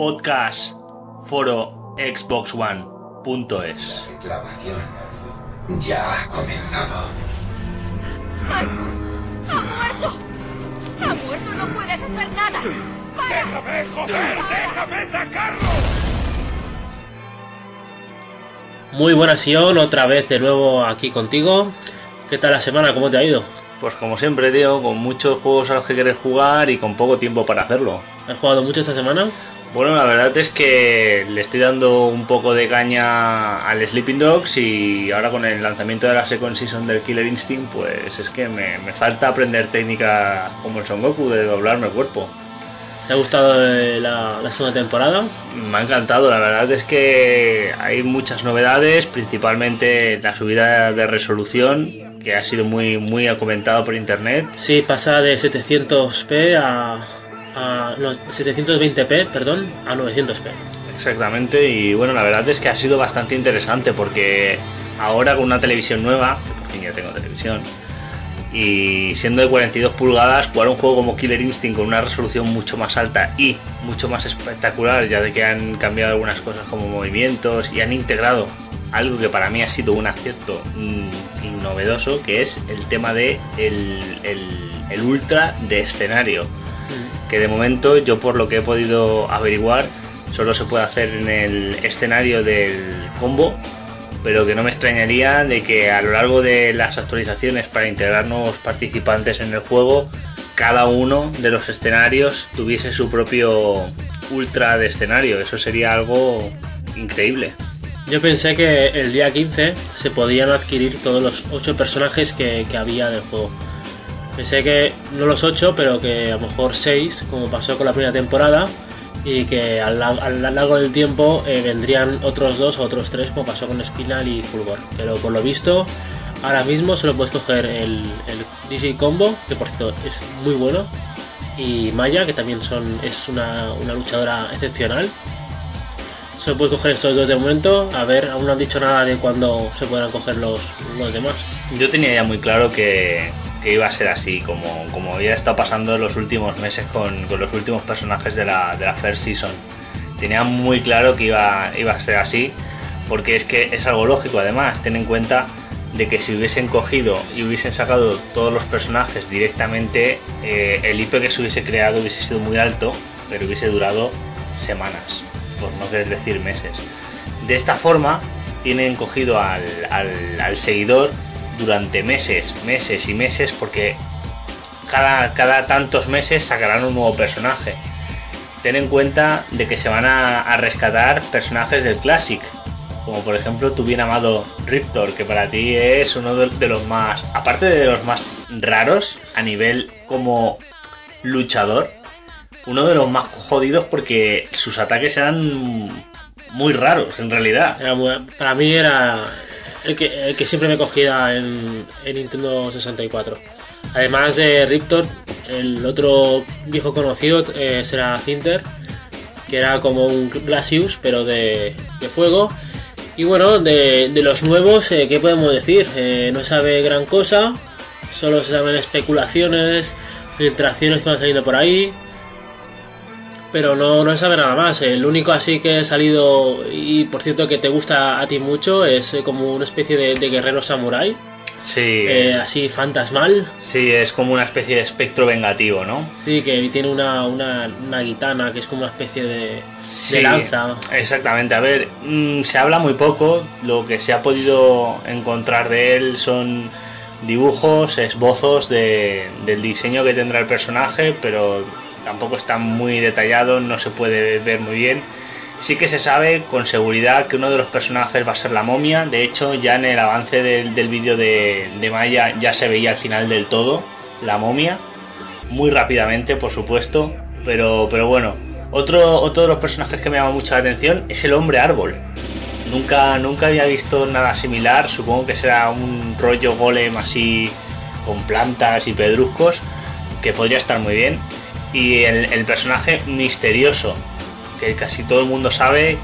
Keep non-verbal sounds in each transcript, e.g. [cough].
podcast foro Xbox One.es. La reclamación ya ha comenzado. ¡Ha muerto! ¡Ha muerto! ¡No puedes hacer nada! ¡Para! ¡Déjame, joder! ¡Déjame sacarlo! Muy buenas, Sion, otra vez de nuevo aquí contigo. ¿Qué tal la semana? ¿Cómo te ha ido? Pues como siempre, tío, con muchos juegos a los que quieres jugar y con poco tiempo para hacerlo. ¿Has jugado mucho esta semana? Bueno, la verdad es que le estoy dando un poco de caña al Sleeping Dogs y ahora con el lanzamiento de la Second Season del Killer Instinct, pues es que me, me falta aprender técnica como el Son Goku de doblarme el cuerpo. ¿Te ha gustado eh, la, la segunda temporada? Me ha encantado, la verdad es que hay muchas novedades, principalmente la subida de resolución, que ha sido muy, muy comentado por internet. Sí, pasa de 700p a, a no, 720p, perdón, a 900p. Exactamente, y bueno, la verdad es que ha sido bastante interesante porque ahora con una televisión nueva, que por fin ya tengo televisión, y siendo de 42 pulgadas, jugar un juego como Killer Instinct con una resolución mucho más alta y mucho más espectacular, ya de que han cambiado algunas cosas como movimientos y han integrado algo que para mí ha sido un acierto mm, y novedoso, que es el tema de el, el, el ultra de escenario. Que de momento yo por lo que he podido averiguar solo se puede hacer en el escenario del combo, pero que no me extrañaría de que a lo largo de las actualizaciones para integrar nuevos participantes en el juego, cada uno de los escenarios tuviese su propio ultra de escenario. Eso sería algo increíble. Yo pensé que el día 15 se podían adquirir todos los 8 personajes que, que había del juego. Pensé que no los 8, pero que a lo mejor 6, como pasó con la primera temporada, y que al, al largo del tiempo eh, vendrían otros dos o otros tres, como pasó con Spinal y Fulgor. Pero por lo visto, ahora mismo solo puedes coger el, el DJ Combo, que por cierto es muy bueno, y Maya, que también son, es una, una luchadora excepcional. Solo puedes coger estos dos de momento. A ver, aún no han dicho nada de cuándo se podrán coger los, los demás. Yo tenía ya muy claro que, que iba a ser así, como, como había estado pasando en los últimos meses con, con los últimos personajes de la, de la First Season. Tenía muy claro que iba, iba a ser así, porque es que es algo lógico además, ten en cuenta de que si hubiesen cogido y hubiesen sacado todos los personajes directamente, eh, el IP que se hubiese creado hubiese sido muy alto, pero hubiese durado semanas, por no querer decir meses. De esta forma, tienen cogido al, al, al seguidor durante meses, meses y meses, porque cada, cada tantos meses sacarán un nuevo personaje. Ten en cuenta de que se van a, rescatar personajes del Classic, como por ejemplo tu bien amado Riptor, que para ti es uno de, los más, aparte de los más raros a nivel como luchador, uno de los más jodidos porque sus ataques eran muy raros en realidad. Era para mí era el que, siempre me cogía en, en, Nintendo 64. Además de Riptor, el otro viejo conocido eh, será Cinter, que era como un Glacius, pero de, de fuego. Y bueno, de, de los nuevos, eh, ¿qué podemos decir? Eh, no sabe gran cosa, solo se saben especulaciones, filtraciones que van saliendo por ahí pero no, no sabe nada más. El único así que ha salido, y por cierto que te gusta a ti mucho, es como una especie de, de guerrero samurái. Sí. Eh, así fantasmal. Sí, es como una especie de espectro vengativo, ¿no? Sí, que tiene una, una, una guitana que es como una especie de, sí, de lanza. Exactamente, a ver, mmm, se habla muy poco, lo que se ha podido encontrar de él son dibujos, esbozos de, del diseño que tendrá el personaje, pero tampoco está muy detallado, no se puede ver muy bien. Sí que se sabe con seguridad que uno de los personajes va a ser la momia. De hecho, ya en el avance del, del vídeo de, Maya ya se veía al final del todo la momia. Muy rápidamente, por supuesto. Pero, pero bueno, otro, otro de los personajes que me llama mucho la atención es el hombre árbol. Nunca, nunca había visto nada similar. Supongo que será un rollo golem así con plantas y pedruscos. Que podría estar muy bien y el, el, personaje misterioso que casi todo el mundo sabe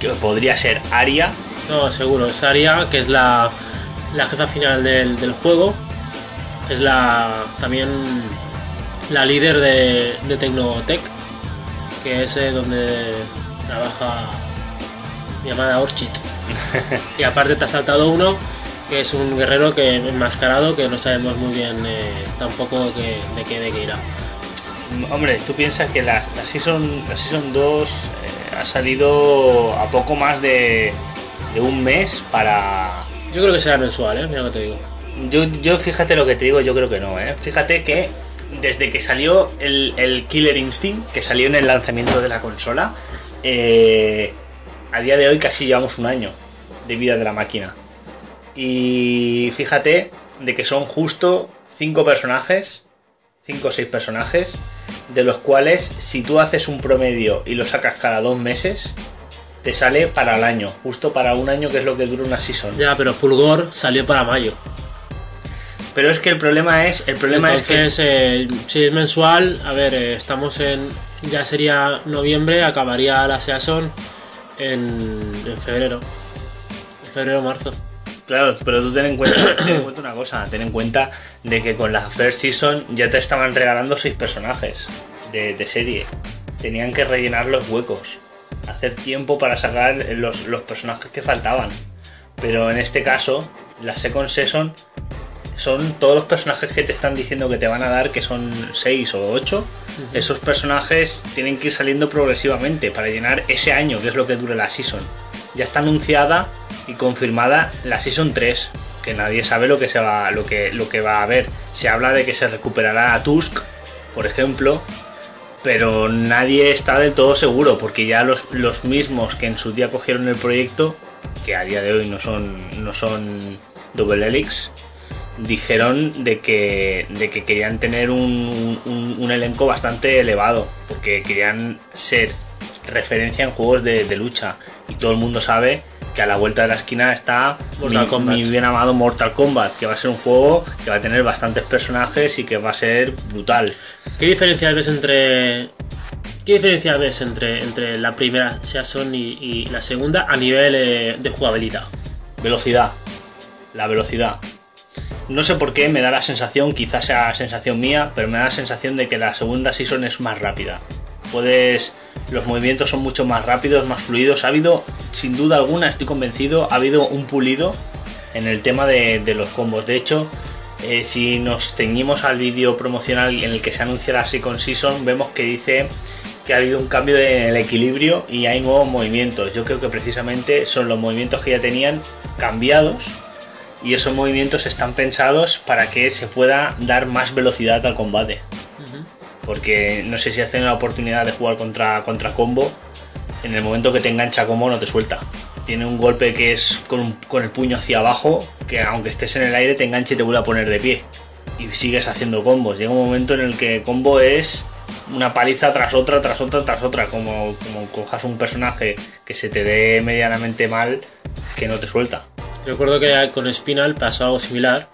que podría ser Aria. No, seguro, es Aria, que es la, la jefa final del, del, juego. Es la también la líder de, de Tecnotech. que es eh, donde trabaja mi amada Orchid. [laughs] y aparte te ha saltado uno que es un guerrero que enmascarado que no sabemos muy bien eh, tampoco que- de qué de qué irá. Hombre, tú piensas que la, la Season, la season 2 eh, ha salido a poco más de, de un mes para... Yo creo que será mensual, ¿eh? Mira lo que te digo. Yo, yo fíjate lo que te digo, yo creo que no, ¿eh? Fíjate que desde que salió el, el Killer Instinct, que salió en el lanzamiento de la consola, eh, a día de hoy casi llevamos un año de vida de la máquina. Y fíjate de que son justo 5 personajes, 5 o 6 personajes, de los cuales si tú haces un promedio y lo sacas cada dos meses, te sale para el año, justo para un año que es lo que dura una season. Ya, pero Fulgor salió para mayo. Pero es que el problema es, el problema Entonces, eh, si es mensual, a ver, eh, estamos en. Ya sería noviembre, acabaría la season en, en febrero. En febrero marzo. Claro, pero tú ten en cuenta, [coughs] ten en cuenta una cosa, ten en cuenta de que con la first season ya te estaban regalando seis personajes de, de serie. Tenían que rellenar los huecos, hacer tiempo para sacar los, los personajes que faltaban. Pero en este caso, la second season son todos los personajes que te están diciendo que te van a dar, que son 6 o 8. Esos personajes tienen que ir saliendo progresivamente para llenar ese año, que es lo que dure la season. Ya está anunciada y confirmada la season 3, que nadie sabe lo que se va, lo que, lo que va a haber. Se habla de que se recuperará a Tusk, por ejemplo, pero nadie está del todo seguro, porque ya los, los mismos que en su día cogieron el proyecto, que a día de hoy no son, no son Double Helix, dijeron de que, de que querían tener un, un- un elenco bastante elevado, porque querían ser referencia en juegos de, de lucha. Y todo el mundo sabe que a la vuelta de la esquina está Mortal mi, Kombat. mi bien amado Mortal Kombat, que va a ser un juego que va a tener bastantes personajes y que va a ser brutal. ¿Qué diferencia ves entre. ¿Qué diferencia ves entre, entre la primera season y, y la segunda a nivel eh, de jugabilidad? Velocidad. La velocidad. No sé por qué me da la sensación, quizás sea sensación mía, pero me da la sensación de que la segunda season es más rápida. Puedes. Los movimientos son mucho más rápidos, más fluidos. Ha habido, sin duda alguna, estoy convencido, ha habido un pulido en el tema de, los combos. De hecho, eh, si nos ceñimos al vídeo promocional en el que se anuncia la Second Season, vemos que dice que ha habido un cambio en el equilibrio y hay nuevos movimientos. Yo creo que precisamente son los movimientos que ya tenían cambiados y esos movimientos están pensados para que se pueda dar más velocidad al combate. Porque no sé si has tenido la oportunidad de jugar contra, contra combo, en el momento que te engancha combo no te suelta. Tiene un golpe que es con, un- con el puño hacia abajo, que aunque estés en el aire te engancha y te vuelve a poner de pie. Y sigues haciendo combos. Llega un momento en el que combo es una paliza tras otra, tras otra, tras otra. Como, como cojas un personaje que se te dé medianamente mal, que no te suelta. Recuerdo que con Spinal pasó algo similar.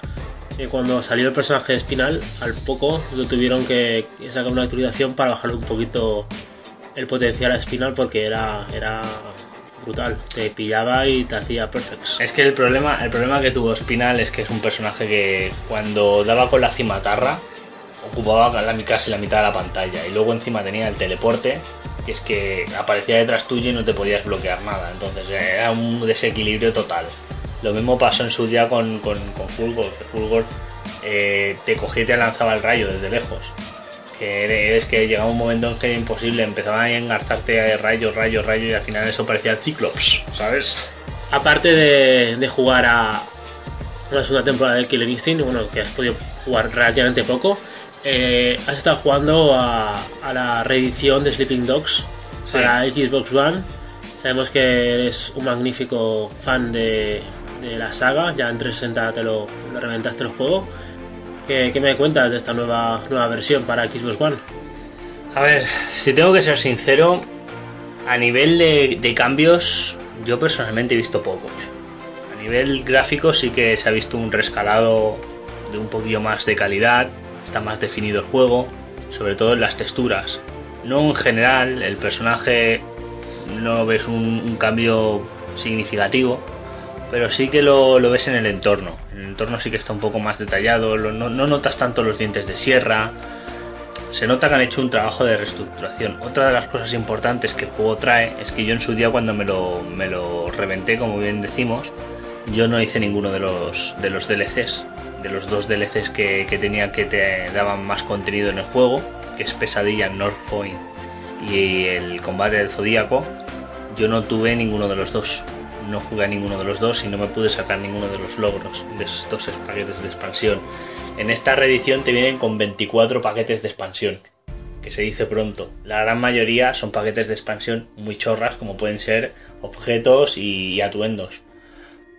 Cuando salió el personaje de Spinal, al poco lo tuvieron que sacar una actualización para bajarle un poquito el potencial a Spinal porque era, era brutal. Te pillaba y te hacía perfects. Es que el problema, el problema que tuvo Spinal es que es un personaje que cuando daba con la cimatarra ocupaba casi la mitad de la pantalla y luego encima tenía el teleporte que es que aparecía detrás tuyo y no te podías bloquear nada entonces era un desequilibrio total lo mismo pasó en su día con, con, con Fulgor que Fulgor eh, te cogía y te lanzaba el rayo desde lejos que es que llegaba un momento en que era imposible empezaban a engarzarte a rayos, rayos, rayos y al final eso parecía el Cyclops, ¿sabes? Aparte de, de jugar a la segunda temporada de Killer Instinct, bueno, que has podido jugar relativamente poco, eh, has estado jugando a, a la reedición de Sleeping Dogs para Xbox One. Sabemos que eres un magnífico fan de, de la saga, ya en 360 te lo, te lo reventaste el juego. ¿Qué, qué me cuentas de esta nueva, nueva versión para Xbox One? A ver, si tengo que ser sincero, a nivel de, de cambios, yo personalmente he visto pocos. A nivel gráfico sí que se ha visto un rescalado de un poquillo más de calidad, está más definido el juego, sobre todo en las texturas. No en general, el personaje no ves un, un cambio significativo, pero sí que lo, ves en el entorno. En el entorno sí que está un poco más detallado, lo- no, no notas tanto los dientes de sierra, se nota que han hecho un trabajo de reestructuración. Otra de las cosas importantes que el juego trae es que yo en su día cuando me lo, me lo reventé, como bien decimos, yo no hice ninguno de los, de los DLCs, de los dos DLCs que, que tenía que te daban más contenido en el juego, que es Pesadilla North Point y el combate del Zodíaco, yo no tuve ninguno de los dos. No jugué a ninguno de los dos y no me pude sacar ninguno de los logros de esos dos paquetes de expansión. En esta reedición te vienen con 24 paquetes de expansión, que se dice pronto. La gran mayoría son paquetes de expansión muy chorras, como pueden ser objetos y, atuendos.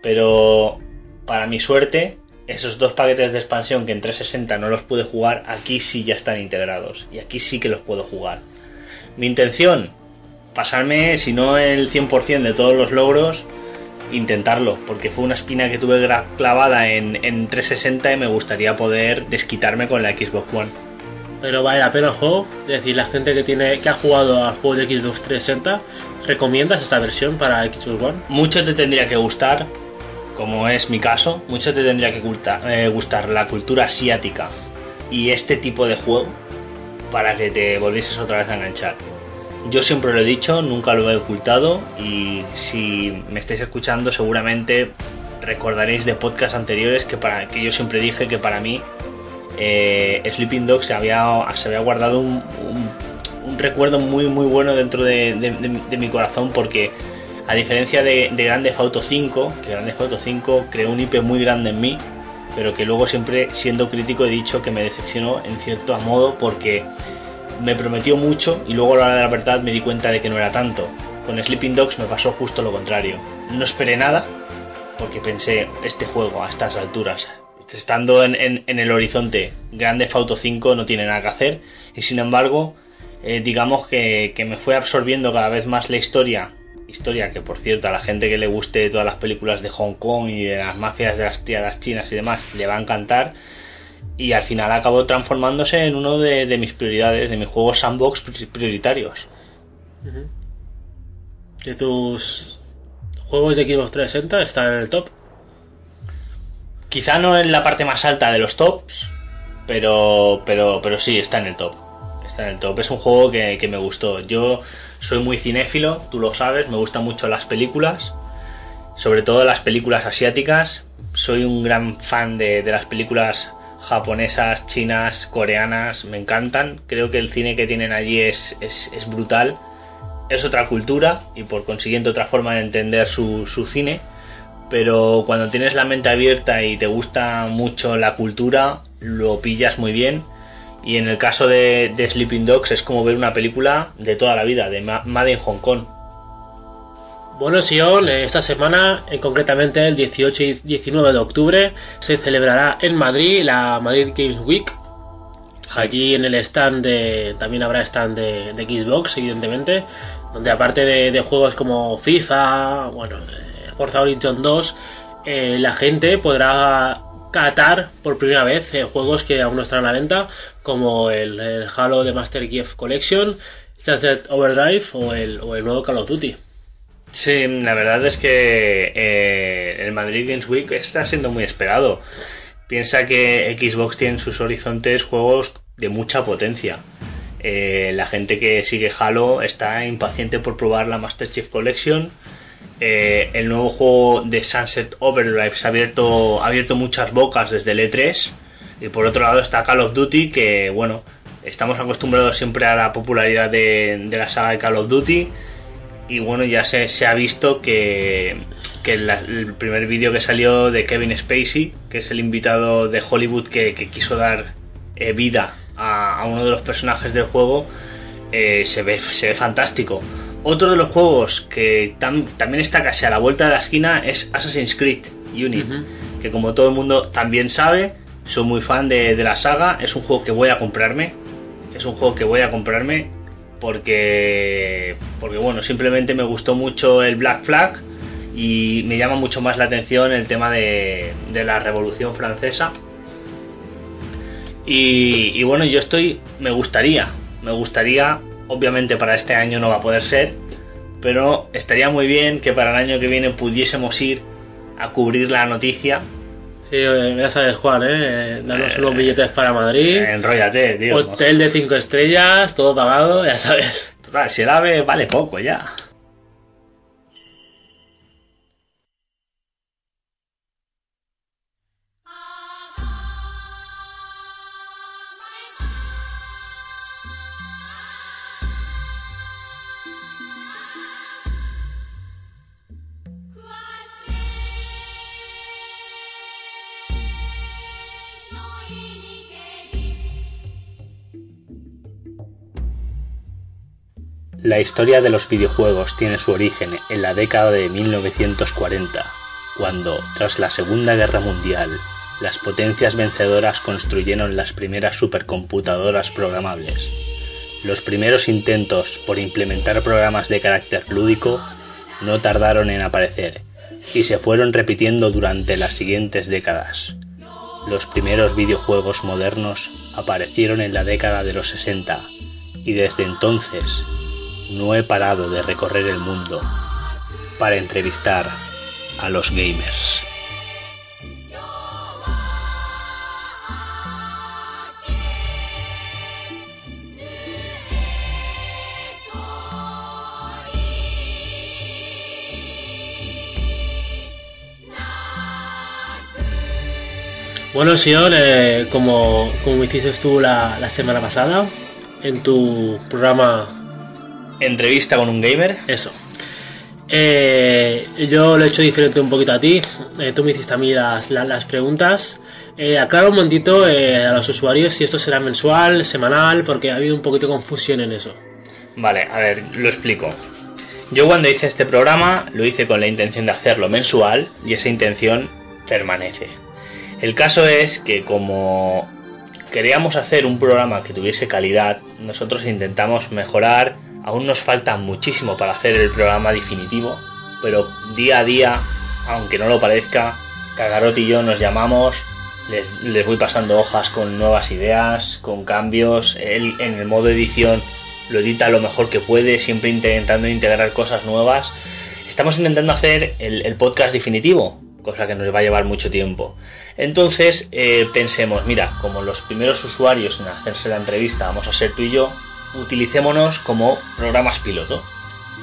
Pero para mi suerte, esos dos paquetes de expansión que en 360 no los pude jugar, aquí sí ya están integrados. Y aquí sí que los puedo jugar. Mi intención, pasarme, si no el 100% de todos los logros, intentarlo, porque fue una espina que tuve clavada en, en 360 y me gustaría poder desquitarme con la Xbox One. Pero vale la pena el juego. Es decir, la gente que tiene que ha jugado al juego de Xbox 360, ¿recomiendas esta versión para Xbox One? Mucho te tendría que gustar, como es mi caso, mucho te tendría que culta- eh, gustar la cultura asiática y este tipo de juego para que te volvieses otra vez a enganchar. Yo siempre lo he dicho, nunca lo he ocultado y si me estáis escuchando seguramente recordaréis de podcasts anteriores que, para, que yo siempre dije que para mí eh, Sleeping Dogs se había, se había guardado un, recuerdo muy muy bueno dentro de, mi corazón porque a diferencia de, de Grand Theft Auto 5, que Grand Theft Auto 5 creó un IP muy grande en mí, pero que luego siempre siendo crítico he dicho que me decepcionó en cierto modo porque me prometió mucho y luego a la hora de la verdad me di cuenta de que no era tanto. Con Sleeping Dogs me pasó justo lo contrario. No esperé nada porque pensé, este juego a estas alturas, estando en, el horizonte, Grand Theft Auto 5 no tiene nada que hacer y sin embargo, eh, digamos que, me fue absorbiendo cada vez más la historia. Historia que, por cierto, a la gente que le guste todas las películas de Hong Kong y de las mafias de las triadas chinas y demás, le va a encantar y al final acabó transformándose en uno de, de mis prioridades, de mis juegos sandbox pri- prioritarios. De tus juegos de Xbox 360 están en el top. Quizá no en la parte más alta de los tops, pero, pero, pero sí, está en el top. Está en el top. Es un juego que, que me gustó. Yo soy muy cinéfilo, tú lo sabes, me gustan mucho las películas, sobre todo las películas asiáticas. Soy un gran fan de, de las películas japonesas, chinas, coreanas, me encantan. Creo que el cine que tienen allí es, es, brutal. Es otra cultura y por consiguiente otra forma de entender su, su cine pero cuando tienes la mente abierta y te gusta mucho la cultura, lo pillas muy bien. Y en el caso de, de Sleeping Dogs es como ver una película de toda la vida, de Ma- Made in Hong Kong. Bueno, Sion, esta semana, eh, concretamente el 18 y 19 de octubre, se celebrará en Madrid la Madrid Games Week. Allí en el stand de, también habrá stand de, Xbox, evidentemente, donde aparte de, juegos como FIFA, bueno, eh, Forza Horizon 2, eh, la gente podrá catar por primera vez juegos que aún no están a la venta, como el, el Halo de Master Chief Collection, Sunset Overdrive o el, o el nuevo Call of Duty. Sí, la verdad es que eh, el Madrid Games Week está siendo muy esperado. Piensa que Xbox tiene en sus horizontes juegos de mucha potencia. Eh, la gente que sigue Halo está impaciente por probar la Master Chief Collection. Eh, el nuevo juego de Sunset Overdrive se ha abierto, ha abierto muchas bocas desde el E3. Y por otro lado está Call of Duty, que bueno, estamos acostumbrados siempre a la popularidad de, de la saga de Call of Duty. Y bueno, ya se, se ha visto que, que la- el primer vídeo que salió de Kevin Spacey, que es el invitado de Hollywood que, que quiso dar eh, vida a, a uno de los personajes del juego, eh, se, ve, se ve fantástico. Otro de los juegos que tam- también está casi a la vuelta de la esquina es Assassin's Creed Unit, que como todo el mundo también sabe, soy muy fan de, de la saga, es un juego que voy a comprarme, es un juego que voy a comprarme porque porque bueno simplemente me gustó mucho el Black Flag y me llama mucho más la atención el tema de, la Revolución Francesa. Y bueno yo estoy me gustaría me gustaría obviamente para este año no va a poder ser pero estaría muy bien que para el año que viene pudiésemos ir a cubrir la noticia Sí, eh, ya sabes, Juan, ¿eh? Danos unos billetes para Madrid. Enróllate, tío. Hotel de 5 estrellas, todo pagado, ya sabes. Total, si el ave vale poco ya. La historia de los videojuegos tiene su origen en la década de 1940, cuando, tras la Segunda Guerra Mundial, las potencias vencedoras construyeron las primeras supercomputadoras programables. Los primeros intentos por implementar programas de carácter lúdico no tardaron en aparecer y se fueron repitiendo durante las siguientes décadas. Los primeros videojuegos modernos aparecieron en la década de los 60 y desde entonces no he parado de recorrer el mundo para entrevistar a los gamers. Bueno, Sion, eh, como, como hiciste tú la, la semana pasada, en tu programa Entrevista con un gamer. Eso. Eh, yo lo he hecho diferente un poquito a ti. Eh, tú me hiciste a mí las, las, las preguntas. Eh, aclaro un momentito eh, a los usuarios si esto será mensual, semanal, porque ha habido un poquito de confusión en eso. Vale, a ver, lo explico. Yo cuando hice este programa lo hice con la intención de hacerlo mensual y esa intención permanece. El caso es que como queríamos hacer un programa que tuviese calidad, nosotros intentamos mejorar Aún nos falta muchísimo para hacer el programa definitivo, pero día a día, aunque no lo parezca, Cagarot y yo nos llamamos, les, les, voy pasando hojas con nuevas ideas, con cambios, él en el modo edición lo edita lo mejor que puede, siempre intentando integrar cosas nuevas. Estamos intentando hacer el, el podcast definitivo, cosa que nos va a llevar mucho tiempo. Entonces eh, pensemos, mira, como los primeros usuarios en hacerse la entrevista vamos a ser tú y yo, utilicémonos como programas piloto.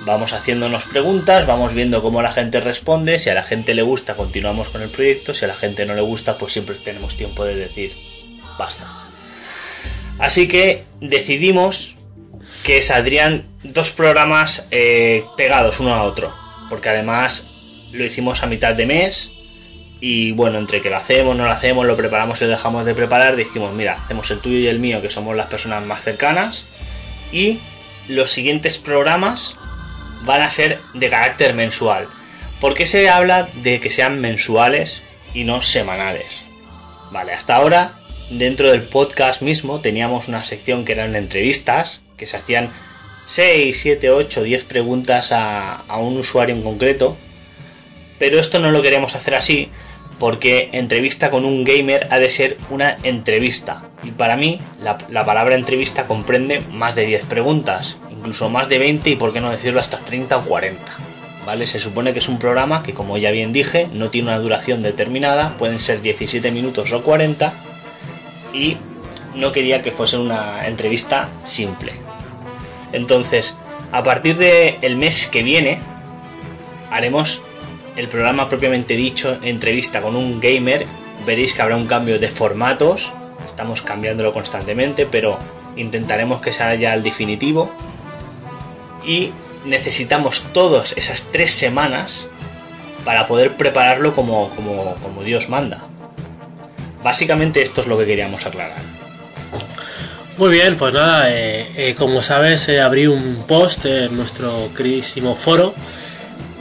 Vamos haciéndonos preguntas, vamos viendo cómo la gente responde, si a la gente le gusta continuamos con el proyecto, si a la gente no le gusta pues siempre tenemos tiempo de decir basta. Así que decidimos que saldrían dos programas eh, pegados uno a otro, porque además lo hicimos a mitad de mes y bueno, entre que lo hacemos, no lo hacemos, lo preparamos y lo dejamos de preparar, dijimos, mira, hacemos el tuyo y el mío, que somos las personas más cercanas, y los siguientes programas van a ser de carácter mensual. ¿Por qué se habla de que sean mensuales y no semanales? Vale, hasta ahora dentro del podcast mismo teníamos una sección que eran entrevistas, que se hacían 6, 7, 8, 10 preguntas a, a un usuario en concreto, pero esto no lo queremos hacer así porque entrevista con un gamer ha de ser una entrevista. Y para mí, la, la, palabra entrevista comprende más de 10 preguntas, incluso más de 20 y por qué no decirlo hasta 30 o 40. ¿Vale? Se supone que es un programa que, como ya bien dije, no tiene una duración determinada, pueden ser 17 minutos o 40, y no quería que fuese una entrevista simple. Entonces, a partir del el mes que viene, haremos el programa propiamente dicho, entrevista con un gamer, veréis que habrá un cambio de formatos, estamos cambiándolo constantemente, pero intentaremos que sea ya el definitivo. Y necesitamos todas esas tres semanas para poder prepararlo como, como, como Dios manda. Básicamente esto es lo que queríamos aclarar. Muy bien, pues nada, eh, eh, como sabes, abrí un post en nuestro queridísimo foro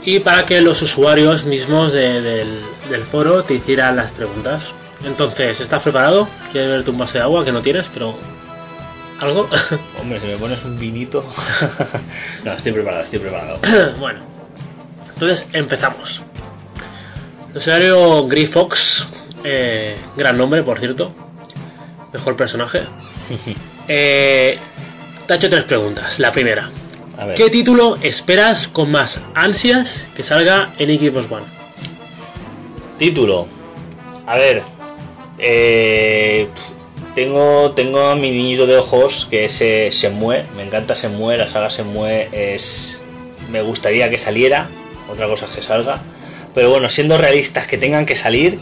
y para que los usuarios mismos de, del, del, foro te hicieran las preguntas. Entonces, ¿estás preparado? ¿Quieres beberte un vaso de agua que no tienes, pero algo? [laughs] Hombre, si me pones un vinito. [laughs] no, estoy preparado, estoy preparado. [coughs] bueno, entonces empezamos. El usuario Grifox, eh, gran nombre, por cierto. Mejor personaje. [laughs] eh, te ha hecho tres preguntas. La primera. ¿Qué título esperas con más ansias que salga en Xbox One? Título. A ver, eh, tengo, tengo a mi niñito de ojos que se, se mueve, me encanta se mueve, la saga se mueve, es, me gustaría que saliera, otra cosa es que salga, pero bueno, siendo realistas que tengan que salir,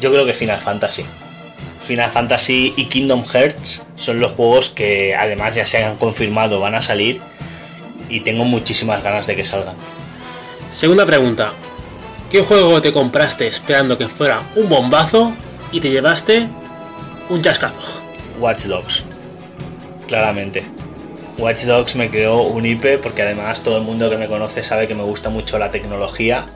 yo creo que Final Fantasy. Final Fantasy y Kingdom Hearts son los juegos que además ya se han confirmado van a salir y tengo muchísimas ganas de que salgan. Segunda pregunta. ¿Qué juego te compraste esperando que fuera un bombazo y te llevaste un chascazo? Watch Dogs. Claramente. Watch Dogs me creó un IP porque además todo el mundo que me conoce sabe que me gusta mucho la tecnología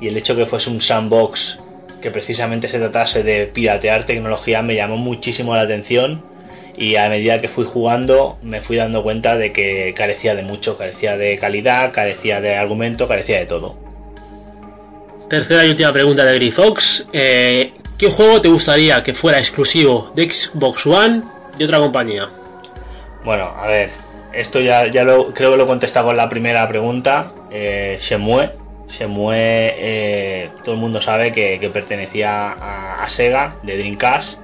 y el hecho que fuese un sandbox que precisamente se tratase de piratear tecnología me llamó muchísimo la atención y a medida que fui jugando me fui dando cuenta de que carecía de mucho, carecía de calidad, carecía de argumento, carecía de todo. Tercera y última pregunta de Grifox. Eh, ¿Qué juego te gustaría que fuera exclusivo de Xbox One y otra compañía? Bueno, a ver, esto ya, ya lo, creo que lo contestaba en la primera pregunta. Eh, Shenmue. Shenmue, eh, todo el mundo sabe que, que pertenecía a, a Sega, de Dreamcast,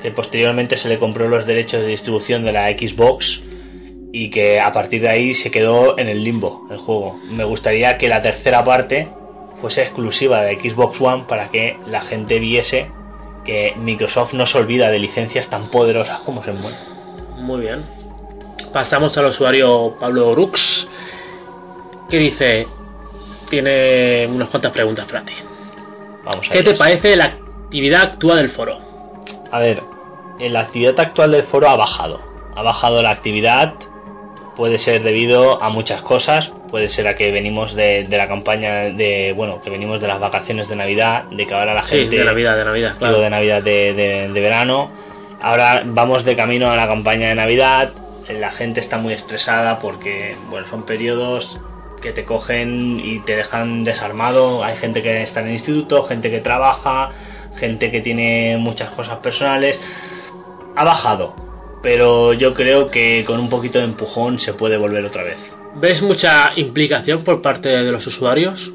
que posteriormente se le compró los derechos de distribución de la Xbox y que a partir de ahí se quedó en el limbo el juego. Me gustaría que la tercera parte fuese exclusiva de Xbox One para que la gente viese que Microsoft no se olvida de licencias tan poderosas como se mueve. Muy bien. Pasamos al usuario Pablo Rux, que dice, tiene unas cuantas preguntas para ti. Vamos a ¿Qué te parece la actividad actual del foro? A ver, en la actividad actual del foro ha bajado. Ha bajado la actividad. Puede ser debido a muchas cosas. Puede ser a que venimos de, de la campaña de. Bueno, que venimos de las vacaciones de Navidad. De que ahora la Sí, gente. de Navidad, de Navidad, digo, claro. de Navidad de, de- de verano. Ahora vamos de camino a la campaña de Navidad. La gente está muy estresada porque, bueno, son periodos que te cogen y te dejan desarmado. Hay gente que está en el instituto, gente que trabaja, gente que tiene muchas cosas personales. Ha bajado, pero yo creo que con un poquito de empujón se puede volver otra vez. ¿Ves mucha implicación por parte de los usuarios?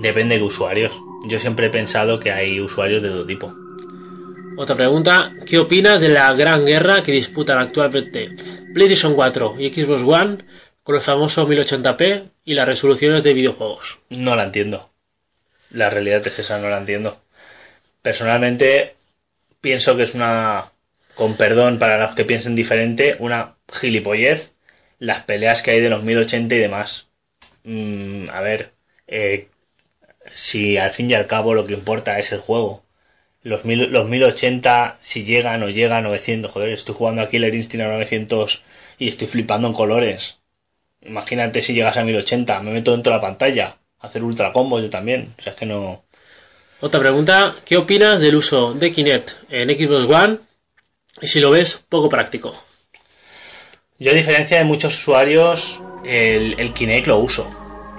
Depende de usuarios. Yo siempre he pensado que hay usuarios de todo tipo. Otra pregunta, ¿qué opinas de la gran guerra que disputan actualmente PlayStation 4 y Xbox One con los famosos 1080p y las resoluciones de videojuegos? No la entiendo. La realidad es esa, no la entiendo. Personalmente, pienso que es una, con perdón para los que piensen diferente, una gilipollez las peleas que hay de los 1080 y demás. Mm, a ver, eh, si al fin y al cabo lo que importa es el juego. Los, mil- los 1080, si llegan o llegan a 900, joder, estoy jugando a Killer Instinct a 900 y estoy flipando en colores. Imagínate si llegas a 1080, me meto dentro de la pantalla, hacer ultra combo yo también. O sea, es que no. Otra pregunta, ¿qué opinas del uso de Kinect en Xbox One y si lo ves poco práctico? Yo, a diferencia de muchos usuarios, el, Kinect lo uso.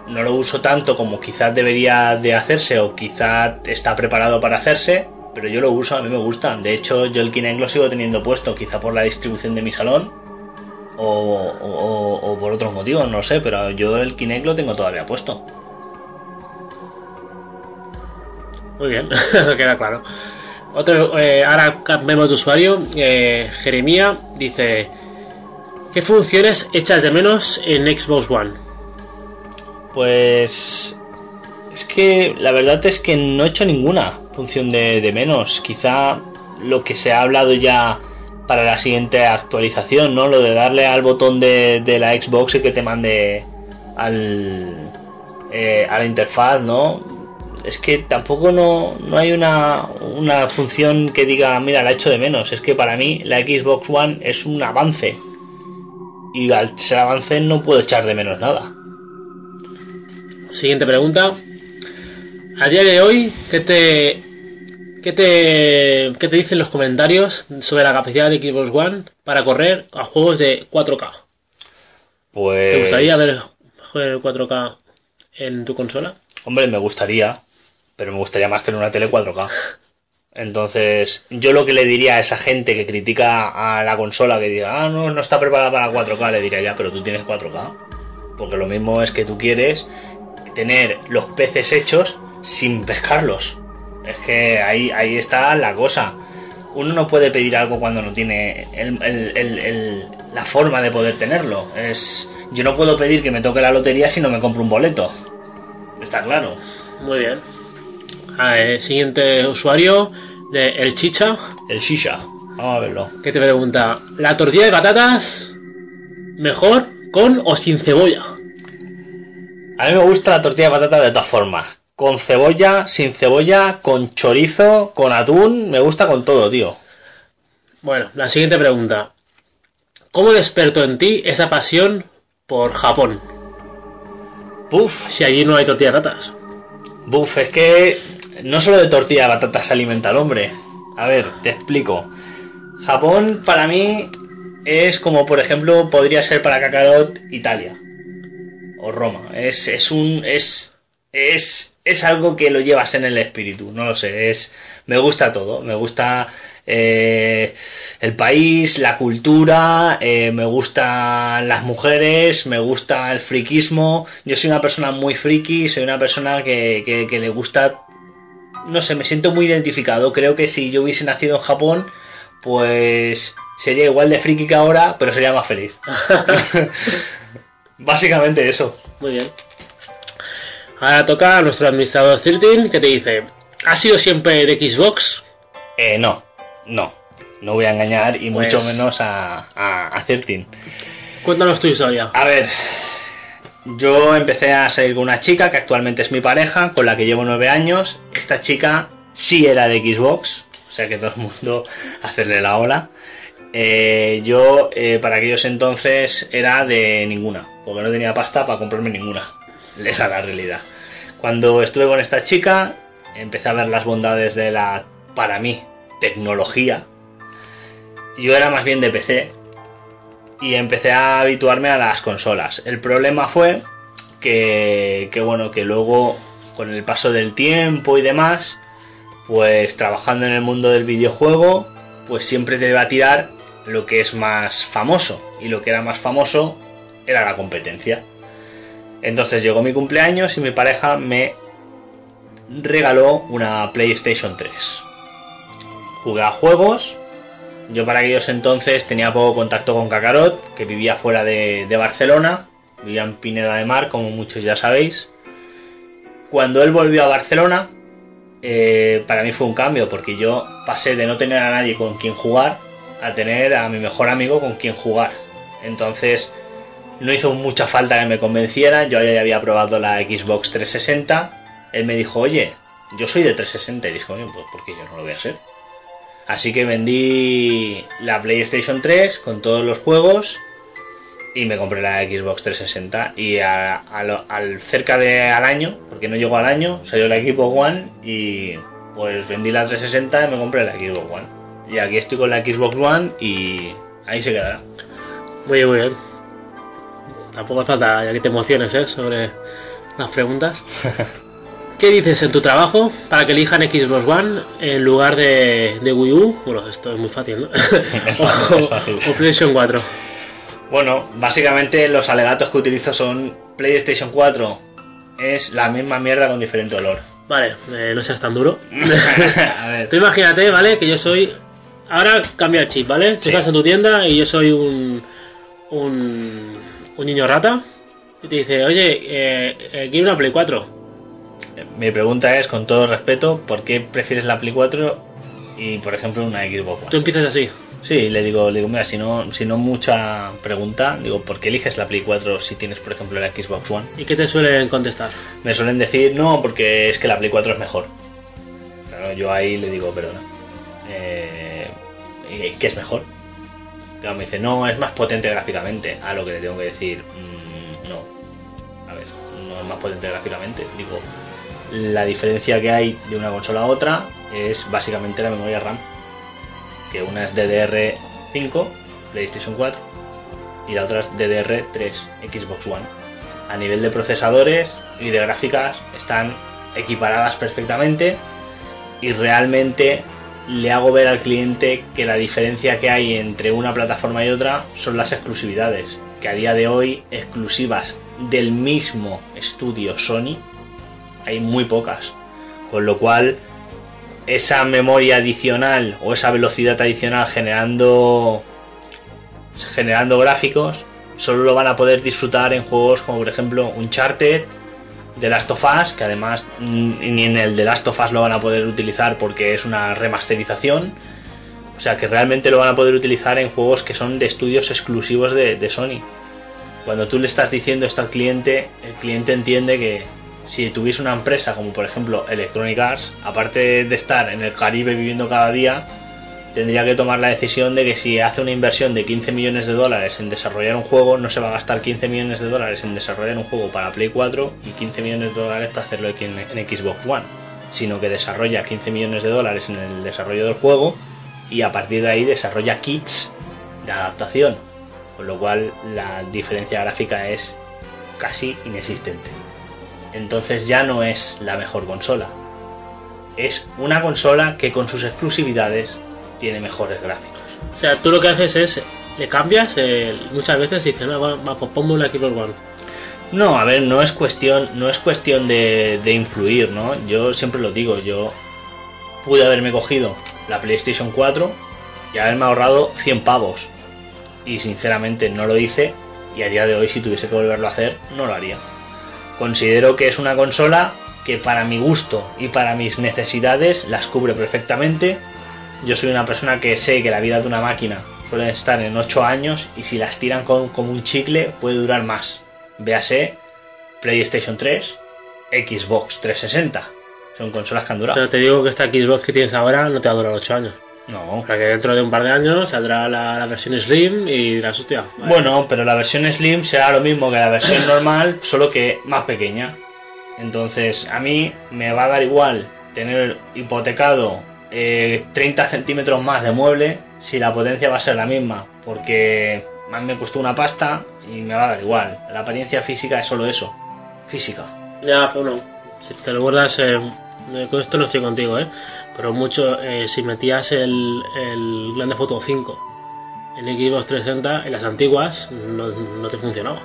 No lo uso tanto como quizás debería de hacerse o quizás está preparado para hacerse, pero yo lo uso, a mí me gusta. De hecho, yo el Kinect lo sigo teniendo puesto, quizá por la distribución de mi salón o, o- o por otros motivos, no sé, pero yo el Kinect lo tengo todavía puesto. Muy bien, [laughs] queda claro. Otro, eh, ahora cambiamos de usuario. Eh, Jeremía dice: ¿Qué funciones echas de menos en Xbox One? Pues es que la verdad es que no he hecho ninguna función de, de menos. Quizá lo que se ha hablado ya para la siguiente actualización, ¿no? Lo de darle al botón de, de la Xbox y que te mande al, eh, a la interfaz, ¿no? Es que tampoco no, no hay una, una función que diga, mira, la he hecho de menos. Es que para mí la Xbox One es un avance. Y al ser avance no puedo echar de menos nada. Siguiente pregunta. A día de hoy, ¿qué te, qué te, qué te dicen los comentarios sobre la capacidad de Xbox One para correr a juegos de 4K? Pues. ¿Te gustaría ver juegos 4K en tu consola? Hombre, me gustaría, pero me gustaría más tener una tele 4K. Entonces, yo lo que le diría a esa gente que critica a la consola, que diga, ah, no, no está preparada para 4K, le diría ya, pero tú tienes 4K. Porque lo mismo es que tú quieres tener los peces hechos sin pescarlos. Es que ahí, ahí está la cosa. Uno no puede pedir algo cuando no tiene el- el- el- la forma de poder tenerlo. Es, yo no puedo pedir que me toque la lotería si no me compro un boleto. Está claro. Muy bien. A ver, siguiente usuario de El Chicha, El shisha. Vamos a verlo. que te pregunta, ¿la tortilla de patatas mejor con o sin cebolla? A mí me gusta la tortilla de patata de todas formas. Con cebolla, sin cebolla, con chorizo, con atún. Me gusta con todo, tío. Bueno, la siguiente pregunta. ¿Cómo despertó en ti esa pasión por Japón? Uf, Si allí no hay tortilla de patatas. Buf, es que no solo de tortilla de patatas se alimenta el hombre. A ver, te explico. Japón para mí es como por ejemplo podría ser para Kakarot Italia o Roma. Es, es un es es es algo que lo llevas en el espíritu. No lo sé. Es me gusta todo. Me gusta eh, el país, la cultura, eh, me gustan las mujeres, me gusta el friquismo. Yo soy una persona muy friki, soy una persona que- que le gusta... No sé, me siento muy identificado. Creo que si yo hubiese nacido en Japón, pues sería igual de friki que ahora, pero sería más feliz. [laughs] Básicamente eso. Muy bien. Ahora toca a nuestro administrador 13 que te dice, ¿has sido siempre de Xbox? Eh, no, no. No voy a engañar y Pues- mucho menos a, a, a Certin. Cuéntanos tu historia. A ver, yo empecé a salir con una chica que actualmente es mi pareja, con la que llevo nueve años. Esta chica sí era de Xbox, o sea que todo el mundo [laughs] hacerle la ola. Eh, yo eh, para aquellos entonces era de ninguna, porque no tenía pasta para comprarme ninguna. [laughs] Esa es la realidad. Cuando estuve con esta chica, empecé a ver las bondades de la, para mí, tecnología. Yo era más bien de PC, y empecé a habituarme a las consolas. El problema fue que, que, bueno, que luego con el paso del tiempo y demás, pues trabajando en el mundo del videojuego, pues siempre te iba a tirar lo que es más famoso. Y lo que era más famoso era la competencia. Entonces llegó mi cumpleaños y mi pareja me regaló una PlayStation 3. Jugué a juegos, yo para aquellos entonces tenía poco contacto con Kakarot, que vivía fuera de, Barcelona, vivía en Pineda de Mar, como muchos ya sabéis. Cuando él volvió a Barcelona, eh, para mí fue un cambio, porque yo pasé de no tener a nadie con quien jugar a tener a mi mejor amigo con quien jugar. Entonces, no hizo mucha falta que me convenciera, yo ya había probado la Xbox 360, él me dijo, oye, yo soy de 360, y dije, oye, pues ¿por qué yo no lo voy a ser? Así que vendí la PlayStation 3 con todos los juegos y me compré la Xbox 360 y a- a lo- al cerca de al año, porque no llegó al año, salió la Xbox One y pues vendí la 360 y me compré la Xbox One. Y aquí estoy con la Xbox One y ahí se quedará. Muy bien, muy bien. Tampoco falta ya que te emociones, ¿eh? Sobre las preguntas. [laughs] ¿Qué dices en tu trabajo para que elijan Xbox One en lugar de, de Wii U? Bueno, esto es muy fácil, ¿no? [laughs] [laughs] es fácil. o PlayStation 4. Bueno, básicamente los alegatos que utilizo son PlayStation 4 es la misma mierda con diferente olor. Vale, eh, no seas tan duro. [laughs] a ver. Tú imagínate, ¿vale? Que yo soy. Ahora cambia el chip, ¿vale? Tú Sí. estás en tu tienda y yo soy un. un. un niño rata. Y te dice, oye, eh, eh, quiero una Play 4. Mi pregunta es, con todo respeto, ¿por qué prefieres la Play 4 y, por ejemplo, una Xbox One? Tú empiezas así. Sí, le digo, le digo, mira, si no, si no mucha pregunta, digo, ¿por qué eliges la Play 4 si tienes, por ejemplo, la Xbox One? ¿Y qué te suelen contestar? Me suelen decir, no, porque es que la Play 4 es mejor. Claro, yo ahí le digo, perdona. Eh, ¿y ¿Qué es mejor? Claro, me dice, no, es más potente gráficamente. A lo que le tengo que decir, "Mm, no. A ver, no es más potente gráficamente. Digo, la diferencia que hay de una consola a otra es básicamente la memoria RAM. Que una es DDR5, PlayStation 4, y la otra es DDR3, Xbox One. A nivel de procesadores y de gráficas están equiparadas perfectamente y realmente le hago ver al cliente que la diferencia que hay entre una plataforma y otra son las exclusividades, que a día de hoy exclusivas del mismo estudio Sony hay muy pocas, con lo cual esa memoria adicional o esa velocidad adicional generando generando gráficos solo lo van a poder disfrutar en juegos como por ejemplo Uncharted, The Last of Us, que además mm, ni en el The Last of Us lo van a poder utilizar porque es una remasterización. O sea que realmente lo van a poder utilizar en juegos que son de estudios exclusivos de, de Sony. Cuando tú le estás diciendo esto al cliente, el cliente entiende que si tuviese una empresa como por ejemplo Electronic Arts, aparte de estar en el Caribe viviendo cada día, tendría que tomar la decisión de que si hace una inversión de 15 millones de dólares en desarrollar un juego, no se va a gastar 15 millones de dólares en desarrollar un juego para Play 4 y 15 millones de dólares para hacerlo en, en Xbox One, sino que desarrolla 15 millones de dólares en el desarrollo del juego y a partir de ahí desarrolla kits de adaptación, con lo cual la diferencia gráfica es casi inexistente. Entonces ya no es la mejor consola. Es una consola que con sus exclusividades tiene mejores gráficos. O sea, tú lo que haces es, le cambias, eh, muchas veces dices, no, va, va, pues ponme una Xbox One. No, a ver, no es cuestión, no es cuestión de, de influir, ¿no? Yo siempre lo digo, yo pude haberme cogido la PlayStation 4 y haberme ahorrado 100 pavos. Y sinceramente no lo hice y a día de hoy si tuviese que volverlo a hacer no lo haría. Considero que es una consola que para mi gusto y para mis necesidades las cubre perfectamente. Yo soy una persona que sé que la vida de una máquina suele estar en 8 años y si las tiran con, como un chicle puede durar más. Véase PlayStation 3, Xbox 360. Son consolas que han durado. Pero te digo que esta Xbox que tienes ahora no te va a durar 8 años. No. O sea que dentro de un par de años saldrá la, la versión Slim y dirás, hostia. vale. Bueno, pero la versión Slim será lo mismo que la versión normal, solo que más pequeña. Entonces, a mí me va a dar igual tener hipotecado eh, 30 centímetros más de mueble si la potencia va a ser la misma, porque a mí me costó una pasta y me va a dar igual. La apariencia física es solo eso, física. Ya, bueno, si te lo guardas, eh, eh, con esto no estoy contigo, ¿eh? Pero mucho, eh, si metías el, el Grande Photo 5 en Xbox 360, en las antiguas, no, no te funcionaba.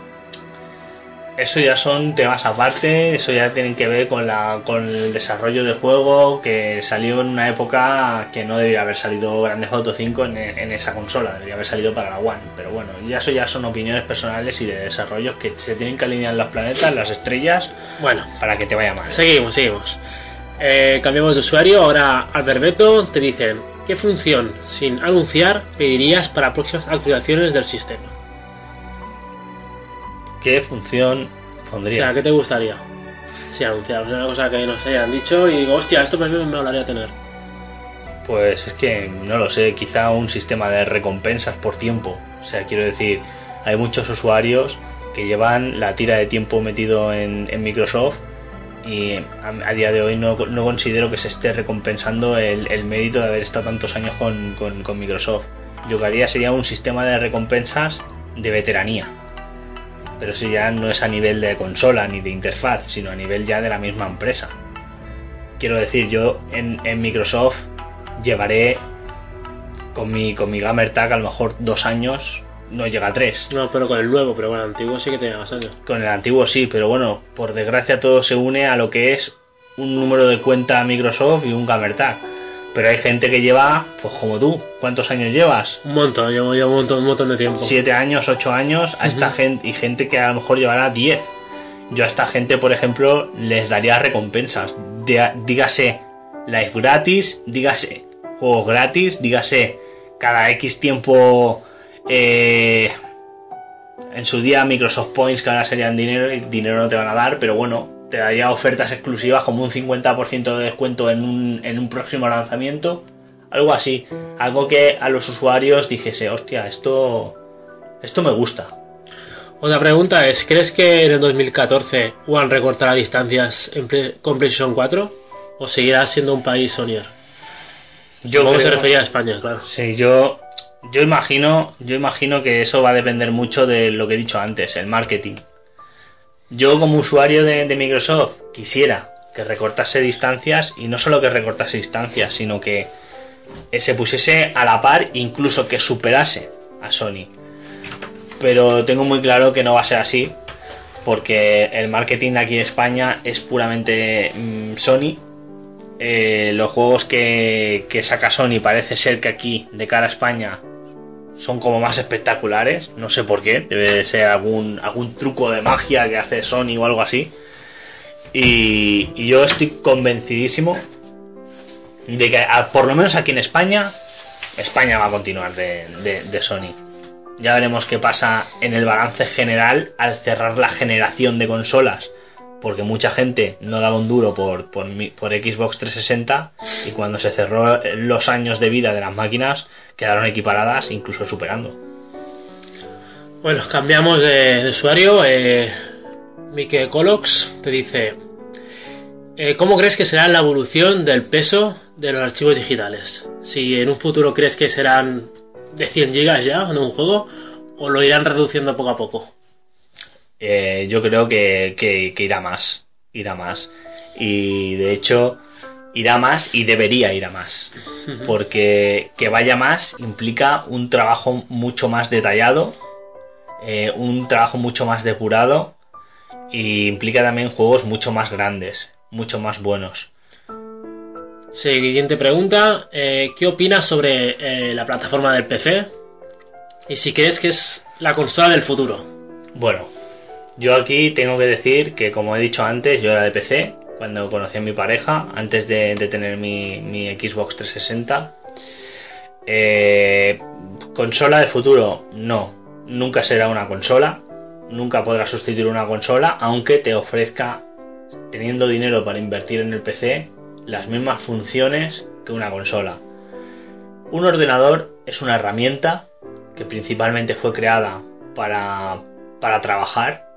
Eso ya son temas aparte, eso ya tienen que ver con, la, con el desarrollo del juego que salió en una época que no debería haber salido Grande Auto 5 en, en esa consola, debería haber salido para la One. Pero bueno, ya eso ya son opiniones personales y de desarrollos que se tienen que alinear los planetas, las estrellas, Bueno, para que te vaya mal. seguimos, seguimos. Eh, cambiamos de usuario, ahora Alberbeto te dicen, ¿qué función, sin anunciar, pedirías para próximas actualizaciones del sistema? ¿Qué función O pondría? sea, ¿qué te gustaría? Si anunciar, o una cosa que nos hayan dicho y digo, hostia, esto me, me molaría tener. Pues es que no lo sé, quizá un sistema de recompensas por tiempo. O sea, quiero decir, hay muchos usuarios que llevan la tira de tiempo metido en, en Microsoft y a, día de hoy no, no considero que se esté recompensando el, el mérito de haber estado tantos años con, con- con Microsoft. Yo que haría sería un sistema de recompensas de veteranía. Pero eso ya no es a nivel de consola ni de interfaz, sino a nivel ya de la misma empresa. Quiero decir, yo en, en Microsoft llevaré con mi, con mi Gamer Tag a lo mejor dos años, no llega a tres. No, pero con el nuevo, pero con el antiguo sí que te llevas años. Con el antiguo sí, pero bueno, por desgracia todo se une a lo que es un número de cuenta Microsoft y un Gamer Tag. Pero hay gente que lleva, pues como tú, ¿cuántos años llevas? Un montón, llevo, llevo un, montón, un montón de tiempo. Siete años, ocho años, a esta gente, y gente que a lo mejor llevará 10. Yo a esta gente, por ejemplo, les daría recompensas. De- dígase live gratis, dígase juegos gratis, dígase cada X tiempo eh, en su día Microsoft Points que ahora serían dinero y dinero no te van a dar, pero bueno, te daría ofertas exclusivas como un 50% de descuento en un, en un próximo lanzamiento. Algo así, algo que a los usuarios dijese, hostia, esto, esto me gusta. Otra pregunta es, ¿crees que en el 2014 One recortará distancias en Play- con PlayStation 4? ¿O seguirá siendo un país Sonyer? Yo Supongo que se creo- refería a España, claro. Sí, yo, yo imagino, yo imagino que eso va a depender mucho de lo que he dicho antes, el marketing. Yo como usuario de, Microsoft quisiera que recortase distancias y no solo que recortase distancias, sino que se pusiese a la par, incluso que superase a Sony. Pero tengo muy claro que no va a ser así, porque el marketing aquí en España es puramente mm, Sony Eh, los juegos que, que saca Sony parece ser que aquí, de cara a España, son como más espectaculares. No sé por qué. Debe de ser algún, algún truco de magia que hace Sony o algo así. Y, y yo estoy convencidísimo de que, por lo menos aquí en España, España va a continuar de, de- Sony. Ya veremos qué pasa en el balance general al cerrar la generación de consolas. Porque mucha gente no daba un duro por, por, por Xbox 360 y cuando se cerró los años de vida de las máquinas quedaron equiparadas, incluso superando. Bueno, cambiamos de, de usuario. Eh, Mike Colox te dice: eh, ¿Cómo crees que será la evolución del peso de los archivos digitales? Si en un futuro crees que serán de 100 gigas ya en un juego, o lo irán reduciendo poco a poco. Eh, yo creo que, que- que irá más. Irá más. Y de hecho, irá más y debería ir a más. Porque que vaya más implica un trabajo mucho más detallado, eh, un trabajo mucho más depurado y implica también juegos mucho más grandes, mucho más buenos. Siguiente pregunta: eh, ¿Qué opinas sobre eh, la plataforma del PC? Y si crees que es la consola del futuro. Bueno, yo aquí tengo que decir que como he dicho antes, yo era de PC cuando conocí a mi pareja, antes de, tener mi, mi Xbox 360. Eh, consola de futuro, no, nunca será una consola, nunca podrá sustituir una consola, aunque te ofrezca, teniendo dinero para invertir en el PC, las mismas funciones que una consola. Un ordenador es una herramienta que principalmente fue creada para, para trabajar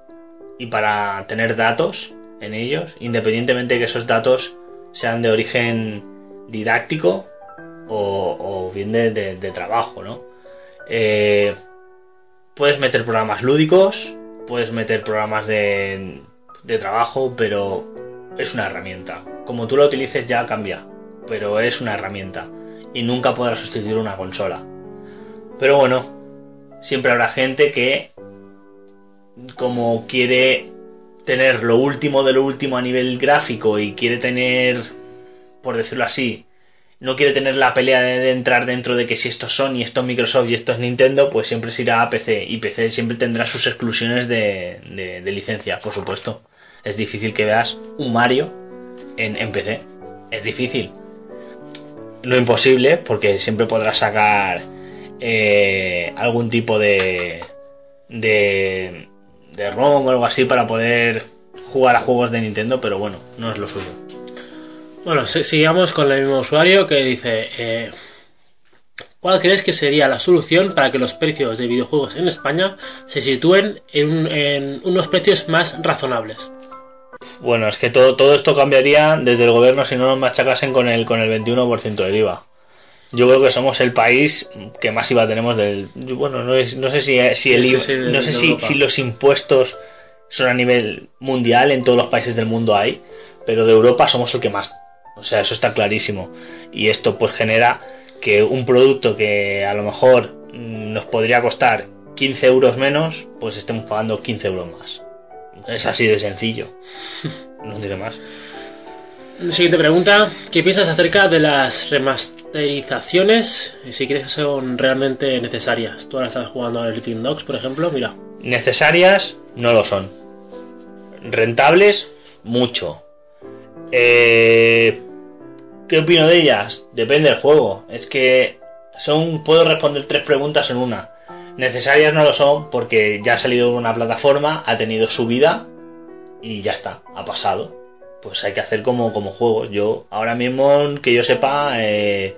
y para tener datos en ellos, independientemente de que esos datos sean de origen didáctico o, bien de trabajo, ¿no? Eh, puedes meter programas lúdicos, puedes meter programas de, de trabajo, pero es una herramienta. Como tú la utilices ya cambia, pero es una herramienta y nunca podrá sustituir una consola. Pero bueno, siempre habrá gente que como quiere tener lo último de lo último a nivel gráfico y quiere tener, por decirlo así, no quiere tener la pelea de, entrar dentro de que si esto es Sony, esto es Microsoft y esto es Nintendo, pues siempre se irá a PC y PC siempre tendrá sus exclusiones de, licencia, por supuesto. Es difícil que veas un Mario en, en PC. Es difícil. No imposible, porque siempre podrás sacar eh, algún tipo de, de, de ROM o algo así para poder jugar a juegos de Nintendo, pero bueno, no es lo suyo. Bueno, si- sigamos con el mismo usuario que dice: eh, ¿Cuál crees que sería la solución para que los precios de videojuegos en España se sitúen en, un- en unos precios más razonables? Bueno, es que todo, todo esto cambiaría desde el gobierno si no nos machacasen con el, con el 21% del IVA. Yo creo que somos el país que más IVA tenemos del... Bueno, no, es- no sé si, si el IVA- sí, sí, de- no sé si, si los impuestos son a nivel mundial, en todos los países del mundo hay, pero de Europa somos el que más. O sea, eso está clarísimo. Y esto pues genera que un producto que a lo mejor mm, nos podría costar 15 euros menos, pues estemos pagando 15 euros más. Es así de sencillo. [laughs] No tiene más. Siguiente pregunta: ¿Qué piensas acerca de las remasterizaciones? Y si crees que son realmente necesarias. Tú ahora estás jugando a Sleeping Dogs, por ejemplo, mira. Necesarias no lo son. Rentables, mucho. Eh, ¿Qué opino de ellas? Depende del juego. Es que son. Puedo responder tres preguntas en una. Necesarias no lo son porque ya ha salido una plataforma, ha tenido su vida y ya está, ha pasado. Pues hay que hacer como, como juegos. Yo, ahora mismo, que yo sepa, eh,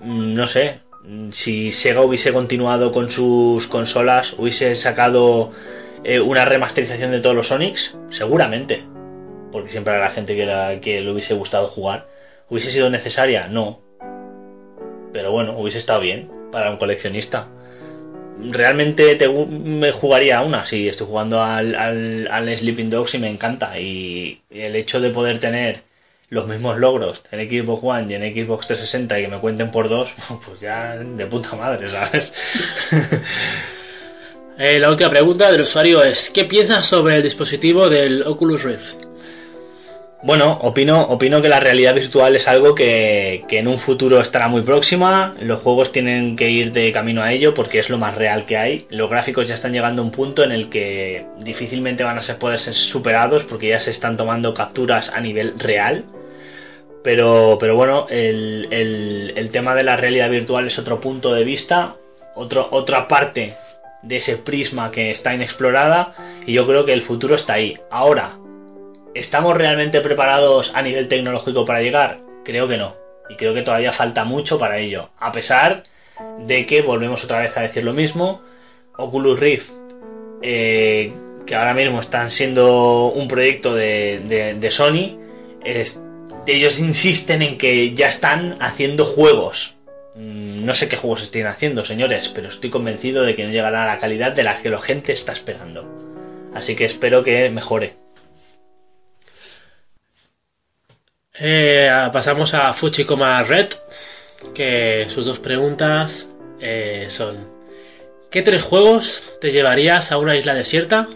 no sé, si Sega hubiese continuado con sus consolas, hubiese sacado eh, una remasterización de todos los Sonics, seguramente. Porque siempre gente que, la- que le hubiese gustado jugar. ¿Hubiese sido necesaria? No. Pero bueno, hubiese estado bien para un coleccionista. Realmente me jugaría una, si estoy jugando al, al, al Sleeping Dogs y me encanta. Y el hecho de poder tener los mismos logros en Xbox One y en Xbox 360 y que me cuenten por dos, [laughs] pues ya de puta madre, ¿sabes? [laughs] Eh, la última pregunta del usuario es: ¿Qué piensas sobre el dispositivo del Oculus Rift? Bueno, opino, opino que la realidad virtual es algo que, que en un futuro estará muy próxima. Los juegos tienen que ir de camino a ello porque es lo más real que hay. Los gráficos ya están llegando a un punto en el que difícilmente van a ser, poder ser superados porque ya se están tomando capturas a nivel real. Pero, pero bueno, el, el- el tema de la realidad virtual es otro punto de vista, otro, otra parte de ese prisma que está inexplorada y yo creo que el futuro está ahí. Ahora, ¿estamos realmente preparados a nivel tecnológico para llegar? Creo que no. Y creo que todavía falta mucho para ello. A pesar de que volvemos otra vez a decir lo mismo, Oculus Rift, eh, que ahora mismo están siendo un proyecto de, Sony, ellos insisten en que ya están haciendo juegos. Mm, No sé qué juegos estén haciendo, señores, pero estoy convencido de que no llegará a la calidad de la que la gente está esperando. Así que espero que mejore. Eh, pasamos a Fuchicoma Red, que sus dos preguntas eh, son: ¿Qué tres juegos te llevarías a una isla desierta?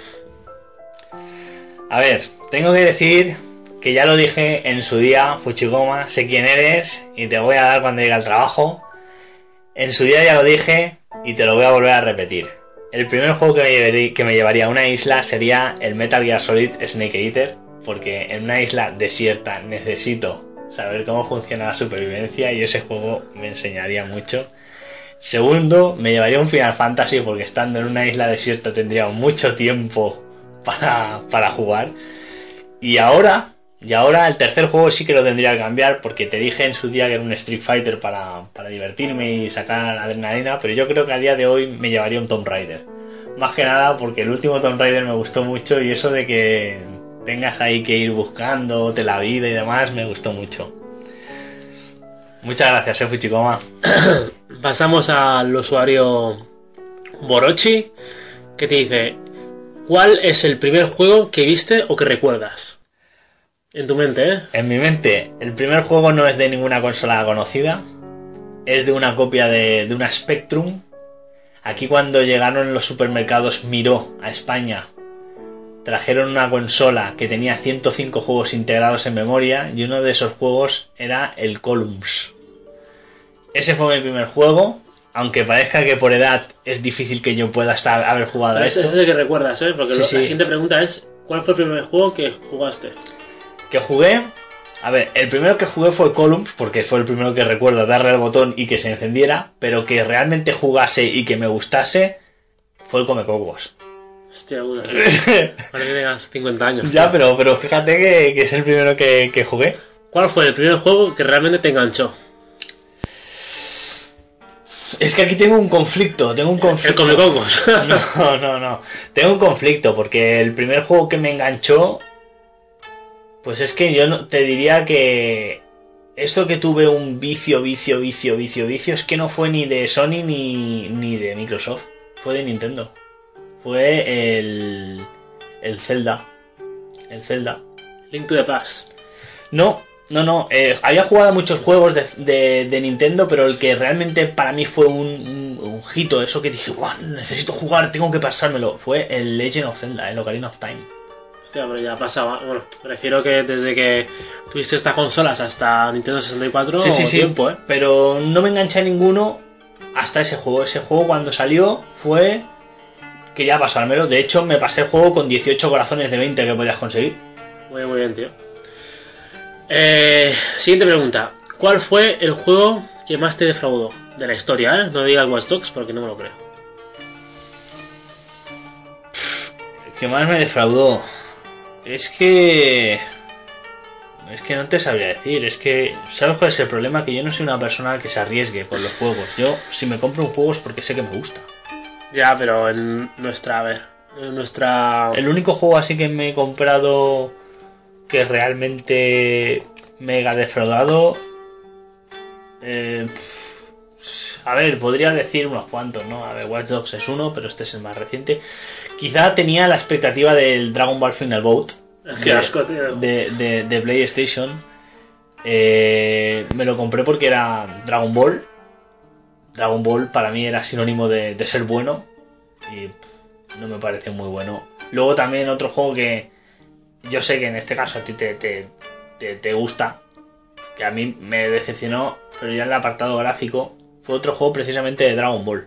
A ver, tengo que decir que ya lo dije en su día, Fuchigoma, sé quién eres y te voy a dar cuando llegue al trabajo. En su día ya lo dije y te lo voy a volver a repetir. El primer juego que me, llevaría, que me llevaría a una isla sería el Metal Gear Solid Snake Eater, porque en una isla desierta necesito saber cómo funciona la supervivencia y ese juego me enseñaría mucho. Segundo, me llevaría un Final Fantasy porque estando en una isla desierta tendría mucho tiempo para, para jugar. Y ahora, y ahora el tercer juego sí que lo tendría que cambiar porque te dije en su día que era un Street Fighter para, para divertirme y sacar adrenalina, pero yo creo que a día de hoy me llevaría un Tomb Raider. Más que nada porque el último Tomb Raider me gustó mucho y eso de que tengas ahí que ir buscando te la vida y demás me gustó mucho. Muchas gracias, eh, Fuchicoma. [coughs] Pasamos al usuario Borochi, que te dice: ¿Cuál es el primer juego que viste o que recuerdas? En tu mente, ¿eh? En mi mente, el primer juego no es de ninguna consola conocida. Es de una copia de, de una Spectrum. Aquí cuando llegaron los supermercados Miró a España, trajeron una consola que tenía 105 juegos integrados en memoria y uno de esos juegos era el Columns. Ese fue mi primer juego, aunque parezca que por edad es difícil que yo pueda estar, haber jugado a Ese esto. es el que recuerdas, ¿eh? Porque Sí, lo- sí. la siguiente pregunta es: ¿Cuál fue el primer juego que jugaste? que jugué. A ver, el primero que jugué fue Columns, porque fue el primero que recuerdo darle al botón y que se encendiera, pero que realmente jugase y que me gustase fue el Comecocos. Hostia. Parece que tengas 50 años. Ya, tío. pero, pero fíjate que, que es el primero que, que jugué. ¿Cuál fue el primer juego que realmente te enganchó? Es que aquí tengo un conflicto, tengo un El conflicto. Comecocos. [laughs] No, no, no. Tengo un conflicto porque el primer juego que me enganchó, pues es que yo no, te diría que esto que tuve un vicio, vicio, vicio, vicio, vicio, es que no fue ni de Sony ni, ni de Microsoft, fue de Nintendo. Fue el, el Zelda. El Zelda. Link to the Past. No, no, no. eh, había jugado a muchos juegos de, de- de Nintendo, pero el que realmente para mí fue un, un, un hito, eso que dije, "Buah, necesito jugar, tengo que pasármelo, fue el Legend of Zelda, el Ocarina of Time. Hostia, pero ya pasaba. Bueno, me refiero que desde que tuviste estas consolas hasta Nintendo 64, Sí, sí, sí. tiempo, ¿eh? Pero no me enganché a ninguno hasta ese juego. Ese juego cuando salió fue... Quería pasármelo. De hecho, me pasé el juego con 18 corazones de 20 que podías conseguir. Muy, muy bien, tío. Eh, siguiente pregunta. ¿Cuál fue el juego que más te defraudó? De la historia, ¿eh? No digas Watch Dogs porque no me lo creo. ¿Qué más me defraudó? Es que... Es que no te sabría decir, es que... ¿Sabes cuál es el problema? Que yo no soy una persona que se arriesgue por los juegos. Yo, si me compro un juego es porque sé que me gusta. Ya, pero en nuestra, a ver, en nuestra... El único juego así que me he comprado que realmente mega defraudado. eh, a ver, podría decir unos cuantos, ¿no? A ver, Watch Dogs es uno, pero este es el más reciente. Quizá tenía la expectativa del Dragon Ball Final Boat. Qué de- asco, tío. De, de- de PlayStation. Eh, me lo compré porque era Dragon Ball. Dragon Ball para mí era sinónimo de, de ser bueno. Y pff, no me pareció muy bueno. Luego también otro juego que yo sé que en este caso a ti te, te, te, te gusta, que a mí me decepcionó, pero ya en el apartado gráfico, fue otro juego precisamente de Dragon Ball.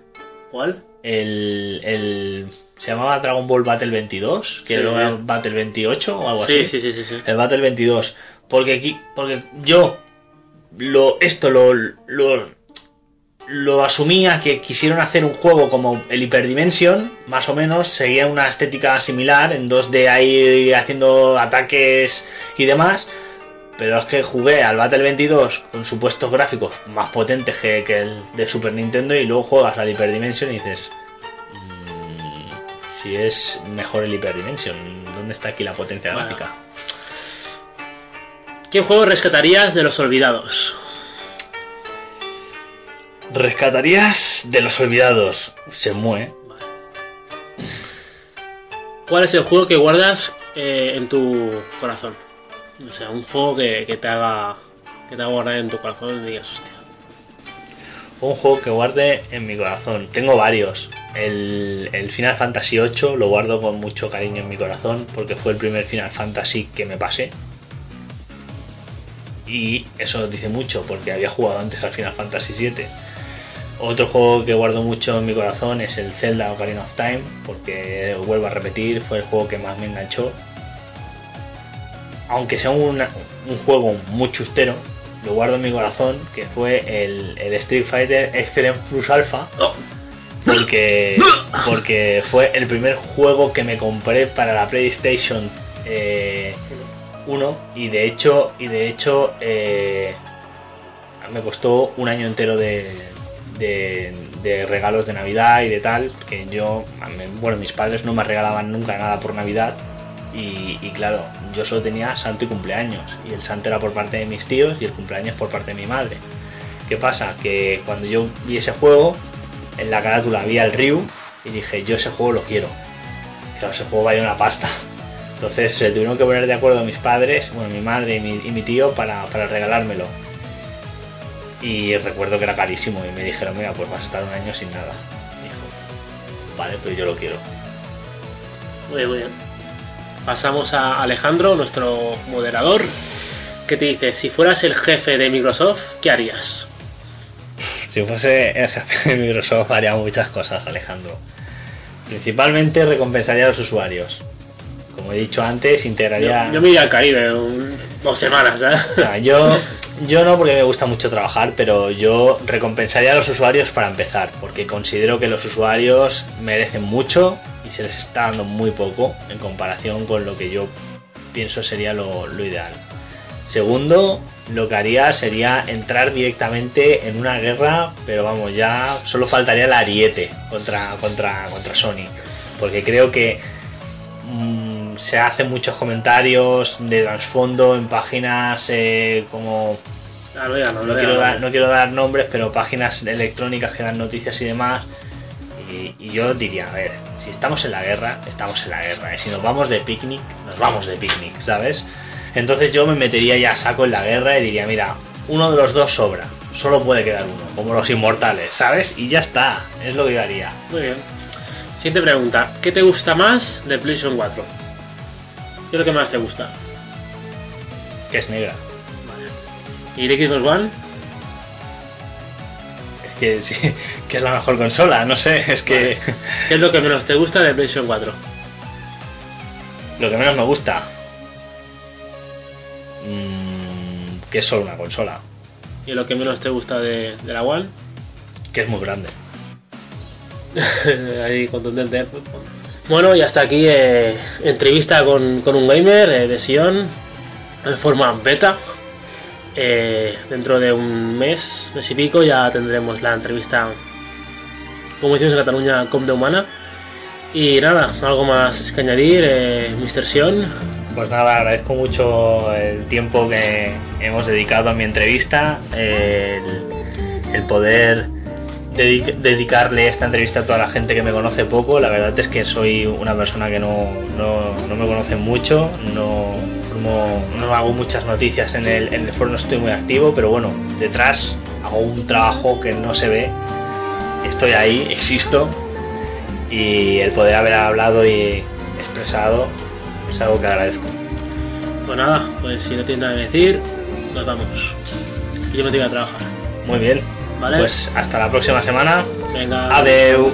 ¿Cuál? El, el- se llamaba Dragon Ball Battle 22, que Sí. era Battle 28 o algo Sí, así. sí, sí, sí, sí. El Battle 22. Porque aquí, porque yo lo, esto lo, lo, lo asumía que quisieron hacer un juego como el Hyperdimension, más o menos, seguía una estética similar, en 2D ahí haciendo ataques y demás. Pero es que jugué al Battle 22 con supuestos gráficos más potentes que, que el de Super Nintendo y luego juegas al Hyperdimension y dices, "Mm, si es mejor el Hyperdimension, ¿dónde está aquí la potencia Bueno. gráfica? ¿Qué juego rescatarías de los olvidados? Rescatarías de los olvidados. Se mueve. ¿Cuál es el juego que guardas eh, en tu corazón? O sea, un juego que, que te haga que te haga guardar en tu corazón y digas, hostia. Un juego que guarde en mi corazón. Tengo varios. El, el Final Fantasy VIII lo guardo con mucho cariño en mi corazón porque fue el primer Final Fantasy que me pasé. Y eso dice mucho porque había jugado antes al Final Fantasy VII. Otro juego que guardo mucho en mi corazón es el Zelda Ocarina of Time porque vuelvo a repetir, fue el juego que más me enganchó. Aunque sea una- un juego muy chustero, lo guardo en mi corazón, que fue el, el Street Fighter Excellent Plus Alpha. Porque, porque fue el primer juego que me compré para la PlayStation eh, 1 y de hecho, y de hecho eh, me costó un año entero de, de- regalos de Navidad y de tal, que yo, bueno, mis padres no me regalaban nunca nada por Navidad y, claro, yo solo tenía santo y cumpleaños. Y el santo era por parte de mis tíos y el cumpleaños por parte de mi madre. ¿Qué pasa? Que cuando yo vi ese juego, en la carátula había el Ryu y dije, yo ese juego lo quiero. Claro, ese juego vale una pasta. Entonces se tuvieron que poner de acuerdo mis padres, bueno, mi madre y mi, y mi tío para, para regalármelo. Y recuerdo que era carísimo y me dijeron, mira, pues vas a estar un año sin nada. Dijo, vale, pero yo lo quiero. Muy bien, muy bien. Pasamos a Alejandro, nuestro moderador, que te dice, si fueras el jefe de Microsoft, ¿qué harías? Si fuese el jefe de Microsoft haría muchas cosas, Alejandro. Principalmente recompensaría a los usuarios. Como he dicho antes, Yo, integraría... yo me iría al Caribe un- dos semanas, ¿eh? Ah, yo, yo no porque me gusta mucho trabajar, pero yo recompensaría a los usuarios para empezar, porque considero que los usuarios merecen mucho y se les está dando muy poco en comparación con lo que yo pienso sería lo, ideal. Segundo, lo que haría sería entrar directamente en una guerra, pero vamos, ya solo faltaría el ariete contra, contra, contra Sony, porque creo que se hacen muchos comentarios de trasfondo en páginas eh, como Ah, no, ya no, no no, quiero, dar, no. no quiero dar nombres, pero páginas electrónicas que dan noticias y demás. Y, y yo diría, a ver, si estamos en la guerra, estamos en la guerra. Y si nos vamos de picnic, nos vamos de picnic, ¿sabes? Entonces yo me metería ya a saco en la guerra y diría, mira, uno de los dos sobra. Solo puede quedar uno, como los inmortales, ¿sabes? Y ya está, es lo que yo haría. Muy bien. Siguiente pregunta. ¿Qué te gusta más de PlayStation 4? ¿Qué es lo que más te gusta? Que es negra. ¿Y de Xbox One? Es que sí, [laughs] que es la mejor consola, no sé, es que ¿Qué es lo que menos te gusta de PlayStation 4? lo que menos me gusta. mm, que es solo una consola, ¿Y lo que menos te gusta de, de la One? que es muy grande. [laughs] Ahí contundente. Bueno, y hasta aquí eh, entrevista con, con un gamer eh, de Sion en forma beta. Eh, dentro de un mes, mes y pico, ya tendremos la entrevista, como hicimos en Cataluña, com de humana. Y nada, algo más que añadir, eh, Mr. Sion. Pues nada, agradezco mucho el tiempo que hemos dedicado a mi entrevista, el poder dedi- dedicarle esta entrevista a toda la gente que me conoce poco. La verdad es que soy una persona que no, no- no me conoce mucho, no, formo- no hago muchas noticias en el, en el foro, no estoy muy activo, pero bueno, detrás hago un trabajo que no se ve. Estoy ahí, existo y el poder haber hablado y expresado es algo que agradezco. Pues nada, pues si no tiene nada que decir, nos vamos. Y yo me tengo que trabajar. Muy bien. Vale. Pues hasta la próxima semana. Venga. Adeu.